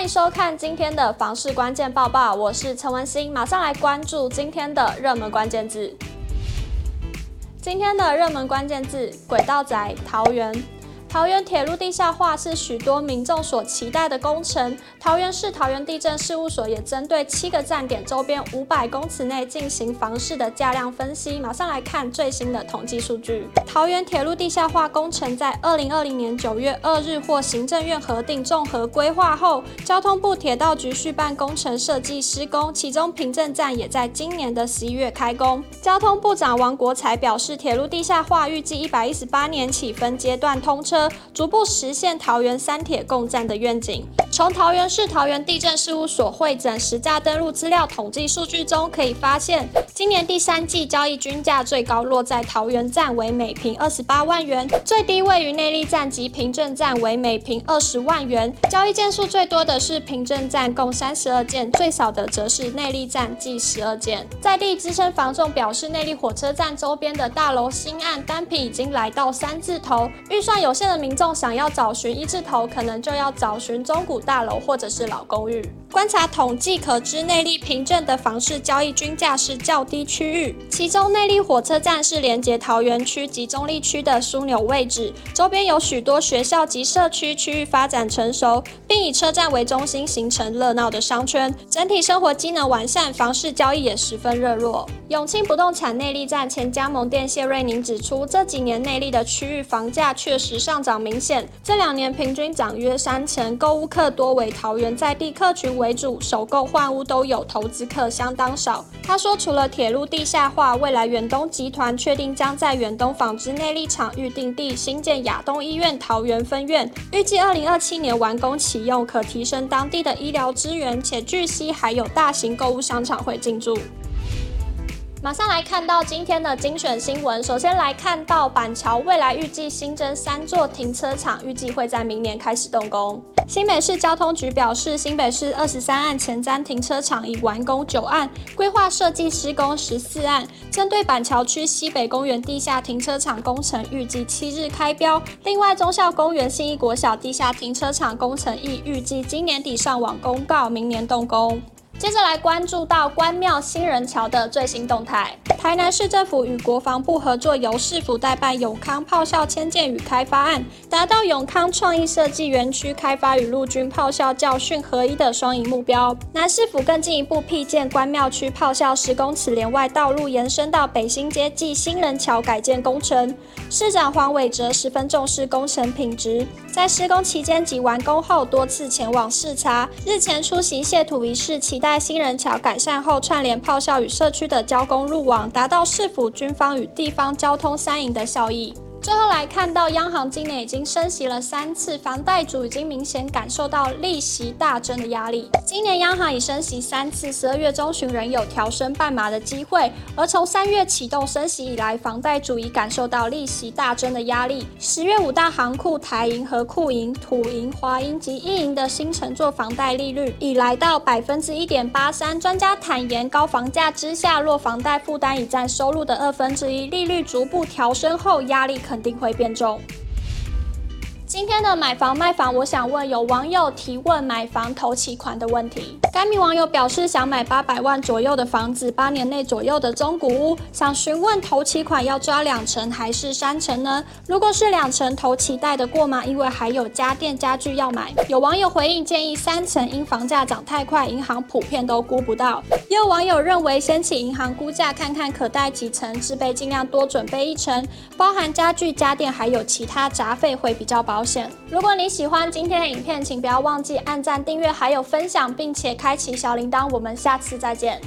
欢迎收看今天的房市关键报报，我是陈文心，马上来关注今天的热门关键字。今天的热门关键字：轨道宅桃园。桃园铁路地下化是许多民众所期待的工程。桃园市桃园地震事务所也针对七个站点周边五百公尺内进行房市的价量分析。马上来看最新的统计数据。桃园铁路地下化工程在二零二零年九月二日获行政院核定综合规划后，交通部铁道局续办工程设计施工，其中平镇站也在今年的十一月开工。交通部长王国材表示，铁路地下化预计一百一十八年起分阶段通车。逐步实现桃园三铁共站的愿景。从桃园市桃园地震事务所汇整实价登录资料统计数据中可以发现，今年第三季交易均价最高落在桃园站为每坪二十八万元，最低位于内力站及平镇站为每坪二十万元。交易件数最多的是平镇站，共三十二件，最少的则是内力站，计十二件。在地资深房仲表示，内力火车站周边的大楼新案单品已经来到三字头，预算有限的民众想要找寻一字头，可能就要找寻中古大楼或者是老公寓。观察统计可知，内坜平镇的房市交易均价是较低区域，其中内坜火车站是连接桃园区及中坜区的枢纽位置，周边有许多学校及社区，区域发展成熟，并以车站为中心形成热闹的商圈，整体生活机能完善，房市交易也十分热络。永庆不动产内坜站前加盟店谢瑞宁指出，这几年内坜的区域房价确实上涨明显，这两年平均涨约三成，购物客多为桃园在地客群为主，首购换屋都有，投资客相当少。他说，除了铁路地下化，未来远东集团确定将在远东纺织内力厂预定地新建亚东医院桃园分院，预计二零二七年完工启用，可提升当地的医疗资源，且据悉还有大型购物商场会进驻。马上来看到今天的精选新闻。首先来看到板桥未来预计新增三座停车场，预计会在明年开始动工。新北市交通局表示，新北市二十三案前瞻停车场已完工九案，规划设计施工十四案。针对板桥区西北公园地下停车场工程，预计七日开标。另外，忠孝公园新义国小地下停车场工程亦预计今年底上网公告，明年动工。接着来关注到关庙新人桥的最新动态。台南市政府与国防部合作，由市府代办永康炮校迁建与开发案，达到永康创意设计园区开发与陆军炮校教训合一的双赢目标。南市府更进一步辟建关庙区炮校十公尺连外道路，延伸到北新街暨新人桥改建工程。市长黄伟哲十分重视工程品质，在施工期间及完工后多次前往视察，日前出席谢土仪式，期待。新人桥改善后，串联炮校与社区的交工路网，达到市府军方与地方交通三赢的效益。最后来看到，央行今年已经升息了三次，房贷族已经明显感受到利息大增的压力。今年央行已升息三次，十二月中旬仍有调升半码的机会。而从三月启动升息以来，房贷族已感受到利息大增的压力。十月五大行库台银和库银、土银、华银及一银的新乘坐房贷利率已来到百分之一点八三。专家坦言，高房价之下，若房贷负担已占收入的二分之一，利率逐步调升后，压力。肯定会变重。今天的买房卖房，我想问有网友提问买房头期款的问题。该名网友表示想买八百万左右的房子，八年内左右的中古屋，想询问头期款要抓两成还是三成呢？如果是两成，头期贷得过吗？因为还有家电家具要买。有网友回应建议三成，因房价涨太快，银行普遍都估不到。也有网友认为先请银行估价看看可贷几成，自备尽量多准备一成，包含家具家电还有其他杂费会比较保。如果你喜欢今天的影片，请不要忘记按赞、订阅，还有分享，并且开启小铃铛。我们下次再见。